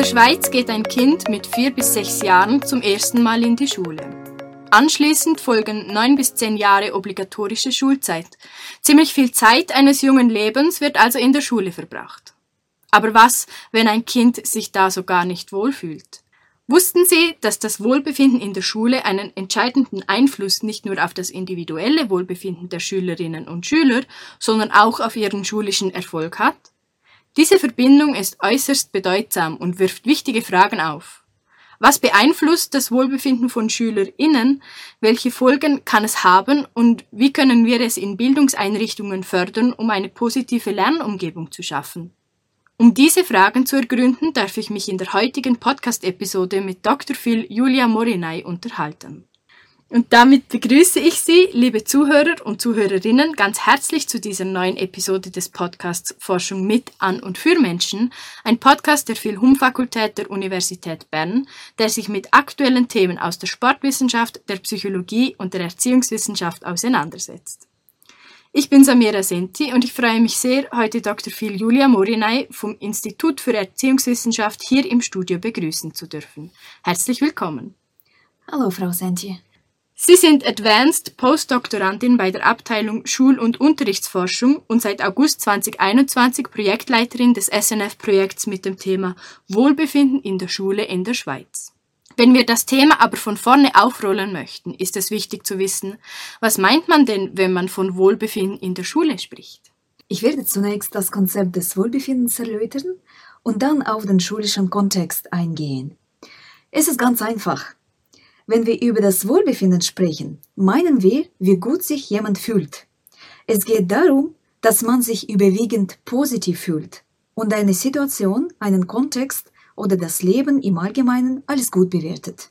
der Schweiz geht ein Kind mit vier bis sechs Jahren zum ersten Mal in die Schule. Anschließend folgen neun bis zehn Jahre obligatorische Schulzeit. Ziemlich viel Zeit eines jungen Lebens wird also in der Schule verbracht. Aber was, wenn ein Kind sich da so gar nicht wohlfühlt? Wussten Sie, dass das Wohlbefinden in der Schule einen entscheidenden Einfluss nicht nur auf das individuelle Wohlbefinden der Schülerinnen und Schüler, sondern auch auf ihren schulischen Erfolg hat? Diese Verbindung ist äußerst bedeutsam und wirft wichtige Fragen auf. Was beeinflusst das Wohlbefinden von SchülerInnen? Welche Folgen kann es haben? Und wie können wir es in Bildungseinrichtungen fördern, um eine positive Lernumgebung zu schaffen? Um diese Fragen zu ergründen, darf ich mich in der heutigen Podcast-Episode mit Dr. Phil Julia Morinay unterhalten. Und damit begrüße ich Sie, liebe Zuhörer und Zuhörerinnen, ganz herzlich zu dieser neuen Episode des Podcasts Forschung mit, an und für Menschen, ein Podcast der Phil-Hum-Fakultät der Universität Bern, der sich mit aktuellen Themen aus der Sportwissenschaft, der Psychologie und der Erziehungswissenschaft auseinandersetzt. Ich bin Samira Senti und ich freue mich sehr, heute Dr. Phil Julia Morinay vom Institut für Erziehungswissenschaft hier im Studio begrüßen zu dürfen. Herzlich willkommen. Hallo, Frau Senti. Sie sind Advanced Postdoktorandin bei der Abteilung Schul- und Unterrichtsforschung und seit August 2021 Projektleiterin des SNF-Projekts mit dem Thema Wohlbefinden in der Schule in der Schweiz. Wenn wir das Thema aber von vorne aufrollen möchten, ist es wichtig zu wissen, was meint man denn, wenn man von Wohlbefinden in der Schule spricht? Ich werde zunächst das Konzept des Wohlbefindens erläutern und dann auf den schulischen Kontext eingehen. Es ist ganz einfach. Wenn wir über das Wohlbefinden sprechen, meinen wir, wie gut sich jemand fühlt. Es geht darum, dass man sich überwiegend positiv fühlt und eine Situation, einen Kontext oder das Leben im Allgemeinen als gut bewertet.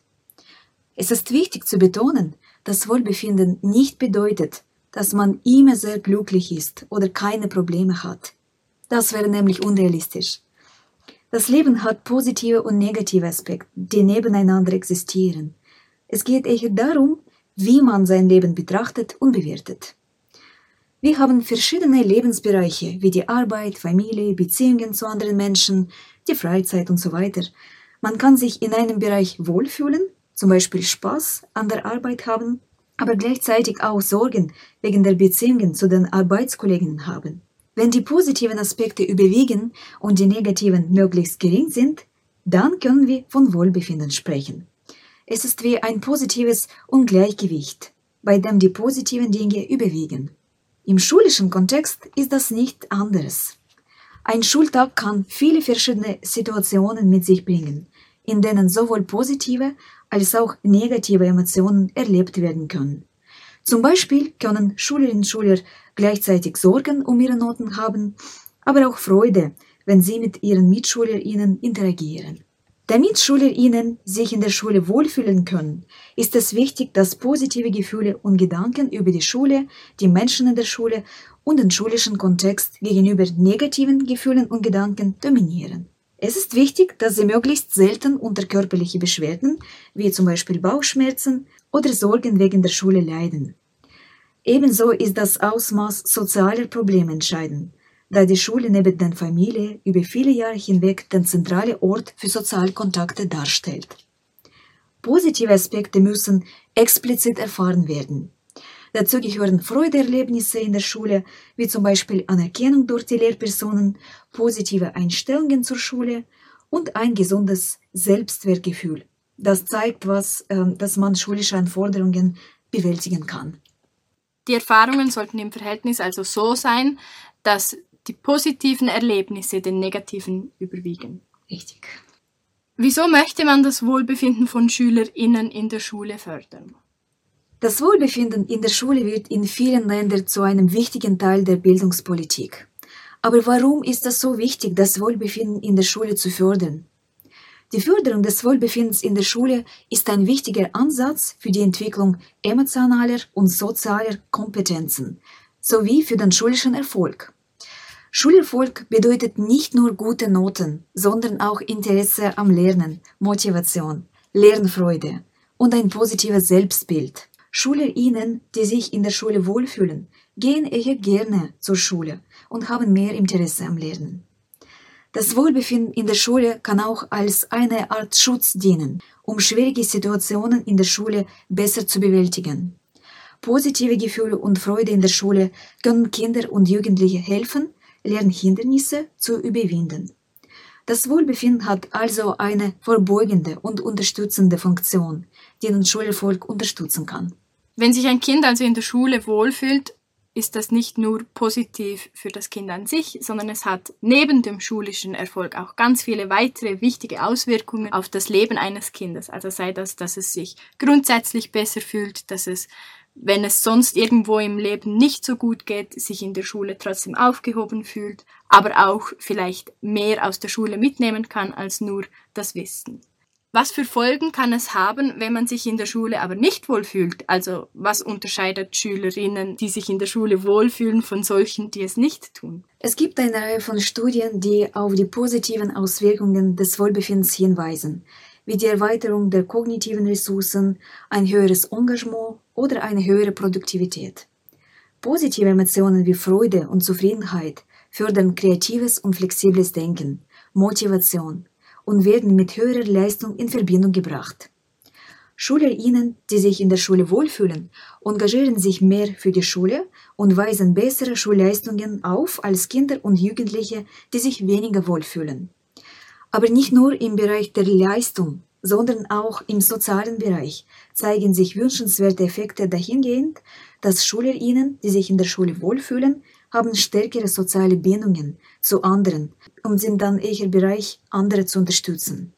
Es ist wichtig zu betonen, dass Wohlbefinden nicht bedeutet, dass man immer sehr glücklich ist oder keine Probleme hat. Das wäre nämlich unrealistisch. Das Leben hat positive und negative Aspekte, die nebeneinander existieren. Es geht eher darum, wie man sein Leben betrachtet und bewertet. Wir haben verschiedene Lebensbereiche wie die Arbeit, Familie, Beziehungen zu anderen Menschen, die Freizeit und so weiter. Man kann sich in einem Bereich wohlfühlen, zum Beispiel Spaß an der Arbeit haben, aber gleichzeitig auch Sorgen wegen der Beziehungen zu den Arbeitskollegen haben. Wenn die positiven Aspekte überwiegen und die negativen möglichst gering sind, dann können wir von Wohlbefinden sprechen. Es ist wie ein positives Ungleichgewicht, bei dem die positiven Dinge überwiegen. Im schulischen Kontext ist das nicht anders. Ein Schultag kann viele verschiedene Situationen mit sich bringen, in denen sowohl positive als auch negative Emotionen erlebt werden können. Zum Beispiel können Schülerinnen und Schüler gleichzeitig Sorgen um ihre Noten haben, aber auch Freude, wenn sie mit ihren MitschülerInnen interagieren. Damit SchülerInnen sich in der Schule wohlfühlen können, ist es wichtig, dass positive Gefühle und Gedanken über die Schule, die Menschen in der Schule und den schulischen Kontext gegenüber negativen Gefühlen und Gedanken dominieren. Es ist wichtig, dass sie möglichst selten unter körperliche Beschwerden, wie zum Beispiel Bauchschmerzen oder Sorgen wegen der Schule leiden. Ebenso ist das Ausmaß sozialer Probleme entscheidend da die Schule neben der Familie über viele Jahre hinweg den zentralen Ort für Sozialkontakte darstellt. Positive Aspekte müssen explizit erfahren werden. Dazu gehören Freudeerlebnisse in der Schule, wie zum Beispiel Anerkennung durch die Lehrpersonen, positive Einstellungen zur Schule und ein gesundes Selbstwertgefühl. Das zeigt, was, äh, dass man schulische Anforderungen bewältigen kann. Die Erfahrungen sollten im Verhältnis also so sein, dass die positiven Erlebnisse den negativen überwiegen. Richtig. Wieso möchte man das Wohlbefinden von SchülerInnen in der Schule fördern? Das Wohlbefinden in der Schule wird in vielen Ländern zu einem wichtigen Teil der Bildungspolitik. Aber warum ist es so wichtig, das Wohlbefinden in der Schule zu fördern? Die Förderung des Wohlbefindens in der Schule ist ein wichtiger Ansatz für die Entwicklung emotionaler und sozialer Kompetenzen sowie für den schulischen Erfolg. Schulerfolg bedeutet nicht nur gute Noten, sondern auch Interesse am Lernen, Motivation, Lernfreude und ein positives Selbstbild. SchülerInnen, die sich in der Schule wohlfühlen, gehen eher gerne zur Schule und haben mehr Interesse am Lernen. Das Wohlbefinden in der Schule kann auch als eine Art Schutz dienen, um schwierige Situationen in der Schule besser zu bewältigen. Positive Gefühle und Freude in der Schule können Kinder und Jugendliche helfen, Lernhindernisse zu überwinden. Das Wohlbefinden hat also eine vorbeugende und unterstützende Funktion, die den Schulerfolg unterstützen kann. Wenn sich ein Kind also in der Schule wohlfühlt, ist das nicht nur positiv für das Kind an sich, sondern es hat neben dem schulischen Erfolg auch ganz viele weitere wichtige Auswirkungen auf das Leben eines Kindes. Also sei das, dass es sich grundsätzlich besser fühlt, dass es, wenn es sonst irgendwo im Leben nicht so gut geht, sich in der Schule trotzdem aufgehoben fühlt, aber auch vielleicht mehr aus der Schule mitnehmen kann als nur das Wissen. Was für Folgen kann es haben, wenn man sich in der Schule aber nicht wohlfühlt? Also was unterscheidet Schülerinnen, die sich in der Schule wohlfühlen, von solchen, die es nicht tun? Es gibt eine Reihe von Studien, die auf die positiven Auswirkungen des Wohlbefindens hinweisen, wie die Erweiterung der kognitiven Ressourcen, ein höheres Engagement oder eine höhere Produktivität. Positive Emotionen wie Freude und Zufriedenheit fördern kreatives und flexibles Denken, Motivation, und werden mit höherer Leistung in Verbindung gebracht. SchülerInnen, die sich in der Schule wohlfühlen, engagieren sich mehr für die Schule und weisen bessere Schulleistungen auf als Kinder und Jugendliche, die sich weniger wohlfühlen. Aber nicht nur im Bereich der Leistung, sondern auch im sozialen Bereich zeigen sich wünschenswerte Effekte dahingehend, dass SchülerInnen, die sich in der Schule wohlfühlen, haben stärkere soziale Bindungen zu anderen und sind dann eher bereit, andere zu unterstützen.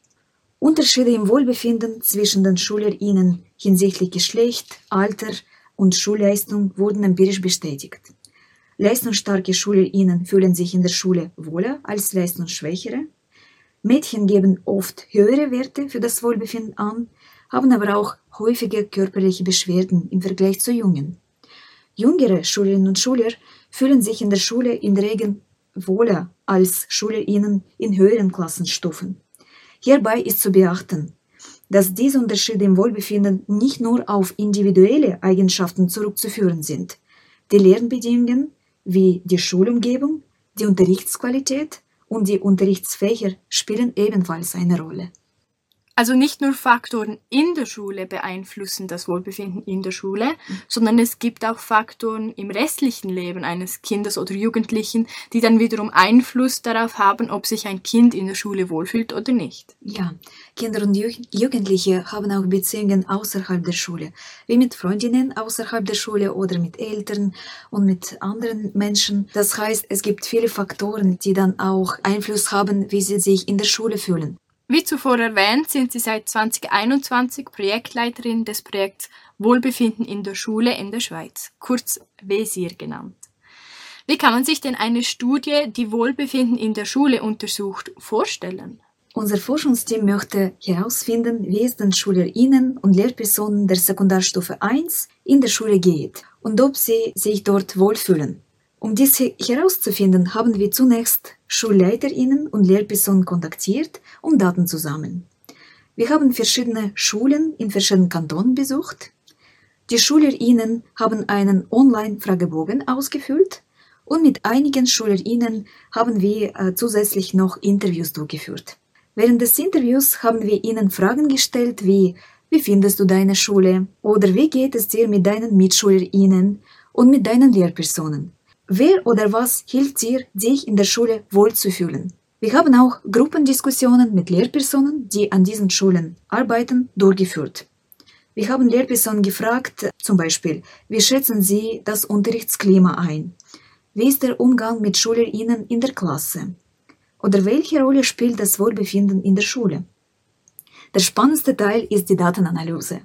Unterschiede im Wohlbefinden zwischen den SchülerInnen hinsichtlich Geschlecht, Alter und Schulleistung wurden empirisch bestätigt. Leistungsstarke SchülerInnen fühlen sich in der Schule wohler als leistungsschwächere. Mädchen geben oft höhere Werte für das Wohlbefinden an, haben aber auch häufige körperliche Beschwerden im Vergleich zu Jungen. Jüngere Schülerinnen und Schüler fühlen sich in der Schule in der Regel wohler als SchülerInnen in höheren Klassenstufen. Hierbei ist zu beachten, dass diese Unterschiede im Wohlbefinden nicht nur auf individuelle Eigenschaften zurückzuführen sind. Die Lernbedingungen wie die Schulumgebung, die Unterrichtsqualität und die Unterrichtsfächer spielen ebenfalls eine Rolle. Also nicht nur Faktoren in der Schule beeinflussen das Wohlbefinden in der Schule, sondern es gibt auch Faktoren im restlichen Leben eines Kindes oder Jugendlichen, die dann wiederum Einfluss darauf haben, ob sich ein Kind in der Schule wohlfühlt oder nicht. Ja, Kinder und Jugendliche haben auch Beziehungen außerhalb der Schule, wie mit Freundinnen außerhalb der Schule oder mit Eltern und mit anderen Menschen. Das heißt, es gibt viele Faktoren, die dann auch Einfluss haben, wie sie sich in der Schule fühlen. Wie zuvor erwähnt, sind Sie seit 2021 Projektleiterin des Projekts Wohlbefinden in der Schule in der Schweiz, kurz WESIR genannt. Wie kann man sich denn eine Studie, die Wohlbefinden in der Schule untersucht, vorstellen? Unser Forschungsteam möchte herausfinden, wie es den SchülerInnen und Lehrpersonen der Sekundarstufe 1 in der Schule geht und ob sie sich dort wohlfühlen. Um dies herauszufinden, haben wir zunächst SchulleiterInnen und Lehrpersonen kontaktiert, um Daten zu sammeln. Wir haben verschiedene Schulen in verschiedenen Kantonen besucht. Die SchülerInnen haben einen Online-Fragebogen ausgefüllt und mit einigen SchülerInnen haben wir äh, zusätzlich noch Interviews durchgeführt. Während des Interviews haben wir ihnen Fragen gestellt wie Wie findest du deine Schule? Oder wie geht es dir mit deinen MitschülerInnen und mit deinen Lehrpersonen? Wer oder was hilft dir, dich in der Schule wohlzufühlen? Wir haben auch Gruppendiskussionen mit Lehrpersonen, die an diesen Schulen arbeiten, durchgeführt. Wir haben Lehrpersonen gefragt, zum Beispiel, wie schätzen sie das Unterrichtsklima ein? Wie ist der Umgang mit SchülerInnen in der Klasse? Oder welche Rolle spielt das Wohlbefinden in der Schule? Der spannendste Teil ist die Datenanalyse.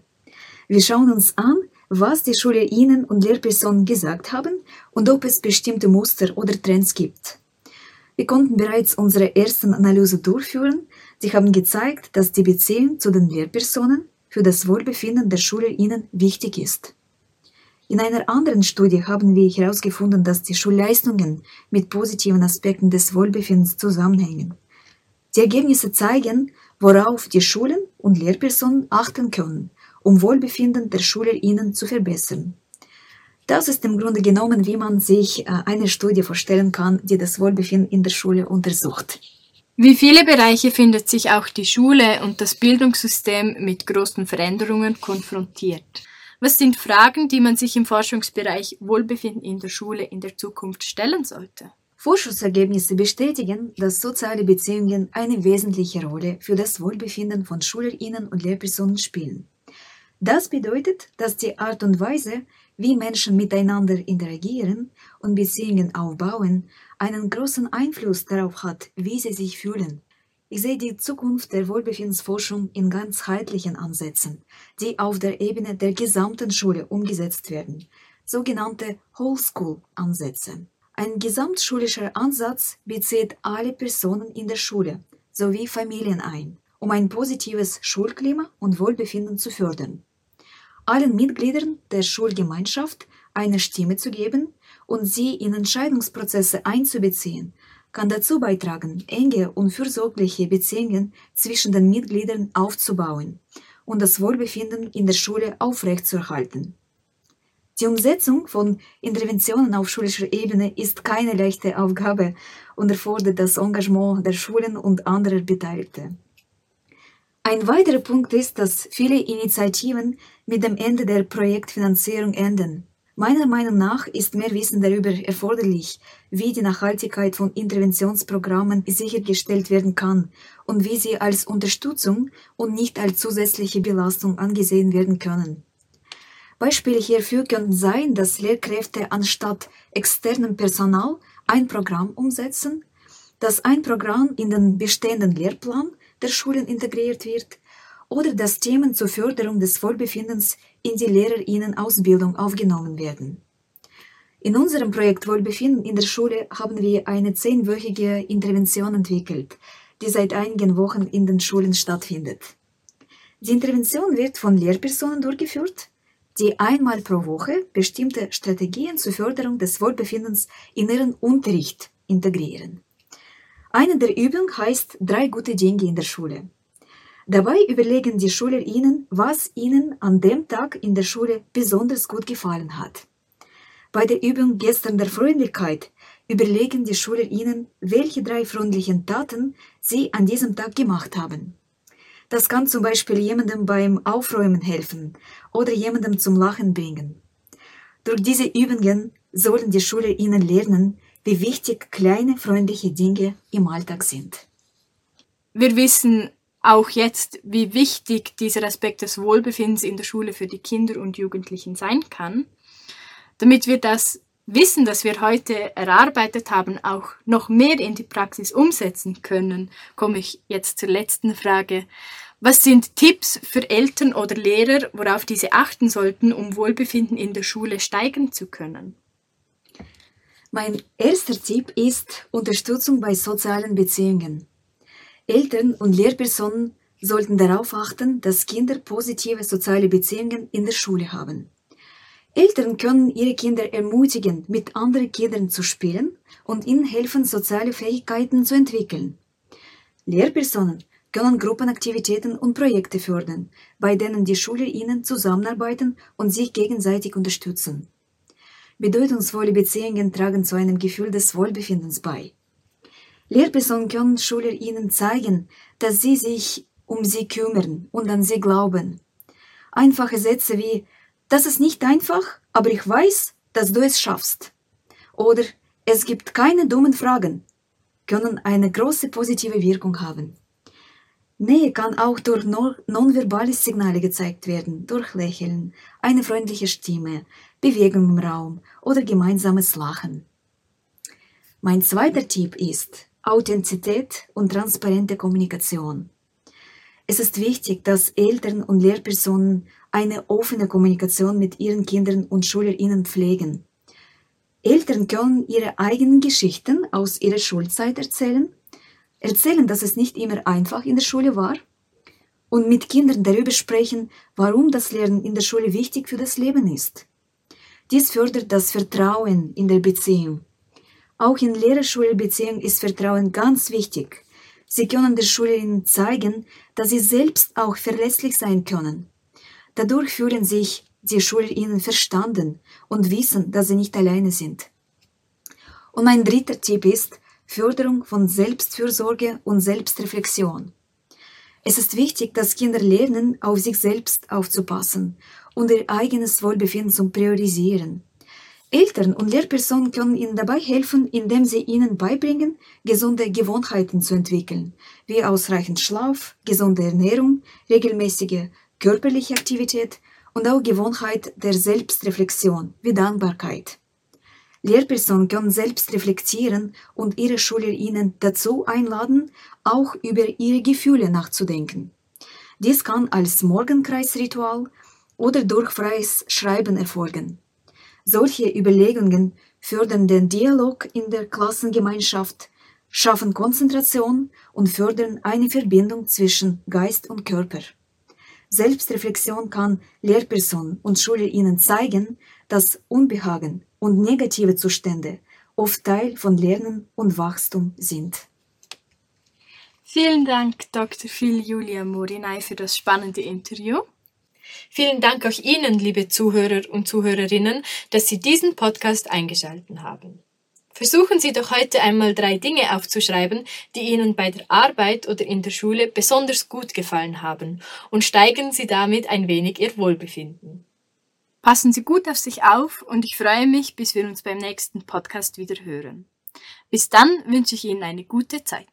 Wir schauen uns an, was die SchülerInnen und Lehrpersonen gesagt haben und ob es bestimmte Muster oder Trends gibt. Wir konnten bereits unsere ersten Analyse durchführen. Sie haben gezeigt, dass die Beziehung zu den Lehrpersonen für das Wohlbefinden der SchülerInnen wichtig ist. In einer anderen Studie haben wir herausgefunden, dass die Schulleistungen mit positiven Aspekten des Wohlbefindens zusammenhängen. Die Ergebnisse zeigen, worauf die Schulen und Lehrpersonen achten können, um Wohlbefinden der SchülerInnen zu verbessern. Das ist im Grunde genommen, wie man sich äh, eine Studie vorstellen kann, die das Wohlbefinden in der Schule untersucht. Wie viele Bereiche findet sich auch die Schule und das Bildungssystem mit großen Veränderungen konfrontiert. Was sind Fragen, die man sich im Forschungsbereich Wohlbefinden in der Schule in der Zukunft stellen sollte? Forschungsergebnisse bestätigen, dass soziale Beziehungen eine wesentliche Rolle für das Wohlbefinden von Schülerinnen und Lehrpersonen spielen. Das bedeutet, dass die Art und Weise, wie Menschen miteinander interagieren und Beziehungen aufbauen, einen großen Einfluss darauf hat, wie sie sich fühlen. Ich sehe die Zukunft der Wohlbefindensforschung in ganzheitlichen Ansätzen, die auf der Ebene der gesamten Schule umgesetzt werden, sogenannte Whole School Ansätze. Ein gesamtschulischer Ansatz bezieht alle Personen in der Schule sowie Familien ein, um ein positives Schulklima und Wohlbefinden zu fördern. Allen Mitgliedern der Schulgemeinschaft eine Stimme zu geben und sie in Entscheidungsprozesse einzubeziehen, kann dazu beitragen, enge und fürsorgliche Beziehungen zwischen den Mitgliedern aufzubauen und das Wohlbefinden in der Schule aufrechtzuerhalten. Die Umsetzung von Interventionen auf schulischer Ebene ist keine leichte Aufgabe und erfordert das Engagement der Schulen und anderer Beteiligte. Ein weiterer Punkt ist, dass viele Initiativen mit dem Ende der Projektfinanzierung enden. Meiner Meinung nach ist mehr Wissen darüber erforderlich, wie die Nachhaltigkeit von Interventionsprogrammen sichergestellt werden kann und wie sie als Unterstützung und nicht als zusätzliche Belastung angesehen werden können. Beispiele hierfür könnten sein, dass Lehrkräfte anstatt externem Personal ein Programm umsetzen, dass ein Programm in den bestehenden Lehrplan der Schulen integriert wird oder dass Themen zur Förderung des Wohlbefindens in die Lehrerinnenausbildung aufgenommen werden. In unserem Projekt Wohlbefinden in der Schule haben wir eine zehnwöchige Intervention entwickelt, die seit einigen Wochen in den Schulen stattfindet. Die Intervention wird von Lehrpersonen durchgeführt, die einmal pro Woche bestimmte Strategien zur Förderung des Wohlbefindens in ihren Unterricht integrieren. Eine der Übungen heißt drei gute Dinge in der Schule. Dabei überlegen die Schüler ihnen, was ihnen an dem Tag in der Schule besonders gut gefallen hat. Bei der Übung Gestern der Freundlichkeit überlegen die Schüler ihnen, welche drei freundlichen Taten sie an diesem Tag gemacht haben. Das kann zum Beispiel jemandem beim Aufräumen helfen oder jemandem zum Lachen bringen. Durch diese Übungen sollen die Schüler ihnen lernen, wie wichtig kleine freundliche Dinge im Alltag sind. Wir wissen auch jetzt, wie wichtig dieser Aspekt des Wohlbefindens in der Schule für die Kinder und Jugendlichen sein kann, damit wir das Wissen, das wir heute erarbeitet haben, auch noch mehr in die Praxis umsetzen können, komme ich jetzt zur letzten Frage. Was sind Tipps für Eltern oder Lehrer, worauf diese achten sollten, um Wohlbefinden in der Schule steigern zu können? Mein erster Tipp ist Unterstützung bei sozialen Beziehungen. Eltern und Lehrpersonen sollten darauf achten, dass Kinder positive soziale Beziehungen in der Schule haben. Eltern können ihre Kinder ermutigen, mit anderen Kindern zu spielen und ihnen helfen, soziale Fähigkeiten zu entwickeln. Lehrpersonen können Gruppenaktivitäten und Projekte fördern, bei denen die Schüler ihnen zusammenarbeiten und sich gegenseitig unterstützen. Bedeutungsvolle Beziehungen tragen zu einem Gefühl des Wohlbefindens bei. Lehrpersonen können Schüler ihnen zeigen, dass sie sich um sie kümmern und an sie glauben. Einfache Sätze wie, das ist nicht einfach, aber ich weiß, dass du es schaffst. Oder es gibt keine dummen Fragen, können eine große positive Wirkung haben. Nähe kann auch durch nonverbale Signale gezeigt werden, durch Lächeln, eine freundliche Stimme, Bewegung im Raum oder gemeinsames Lachen. Mein zweiter Tipp ist, Authentizität und transparente Kommunikation. Es ist wichtig, dass Eltern und Lehrpersonen eine offene Kommunikation mit ihren Kindern und Schülerinnen pflegen. Eltern können ihre eigenen Geschichten aus ihrer Schulzeit erzählen, erzählen, dass es nicht immer einfach in der Schule war und mit Kindern darüber sprechen, warum das Lernen in der Schule wichtig für das Leben ist. Dies fördert das Vertrauen in der Beziehung auch in Lehrer-Schüler-Beziehungen ist Vertrauen ganz wichtig. Sie können der Schülerin zeigen, dass sie selbst auch verlässlich sein können. Dadurch fühlen sich die Schülerinnen verstanden und wissen, dass sie nicht alleine sind. Und mein dritter Tipp ist, Förderung von Selbstfürsorge und Selbstreflexion. Es ist wichtig, dass Kinder lernen, auf sich selbst aufzupassen und ihr eigenes Wohlbefinden zu priorisieren. Eltern und Lehrpersonen können ihnen dabei helfen, indem sie ihnen beibringen, gesunde Gewohnheiten zu entwickeln, wie ausreichend Schlaf, gesunde Ernährung, regelmäßige körperliche Aktivität und auch Gewohnheit der Selbstreflexion, wie Dankbarkeit. Lehrpersonen können selbst reflektieren und ihre SchülerInnen dazu einladen, auch über ihre Gefühle nachzudenken. Dies kann als Morgenkreisritual oder durch freies Schreiben erfolgen. Solche Überlegungen fördern den Dialog in der Klassengemeinschaft, schaffen Konzentration und fördern eine Verbindung zwischen Geist und Körper. Selbstreflexion kann Lehrpersonen und SchülerInnen zeigen, dass Unbehagen und negative Zustände oft Teil von Lernen und Wachstum sind. Vielen Dank, Dr. Phil Julia Morinay, für das spannende Interview. Vielen Dank auch Ihnen, liebe Zuhörer und Zuhörerinnen, dass Sie diesen Podcast eingeschaltet haben. Versuchen Sie doch heute einmal drei Dinge aufzuschreiben, die Ihnen bei der Arbeit oder in der Schule besonders gut gefallen haben und steigern Sie damit ein wenig Ihr Wohlbefinden. Passen Sie gut auf sich auf und ich freue mich, bis wir uns beim nächsten Podcast wieder hören. Bis dann wünsche ich Ihnen eine gute Zeit.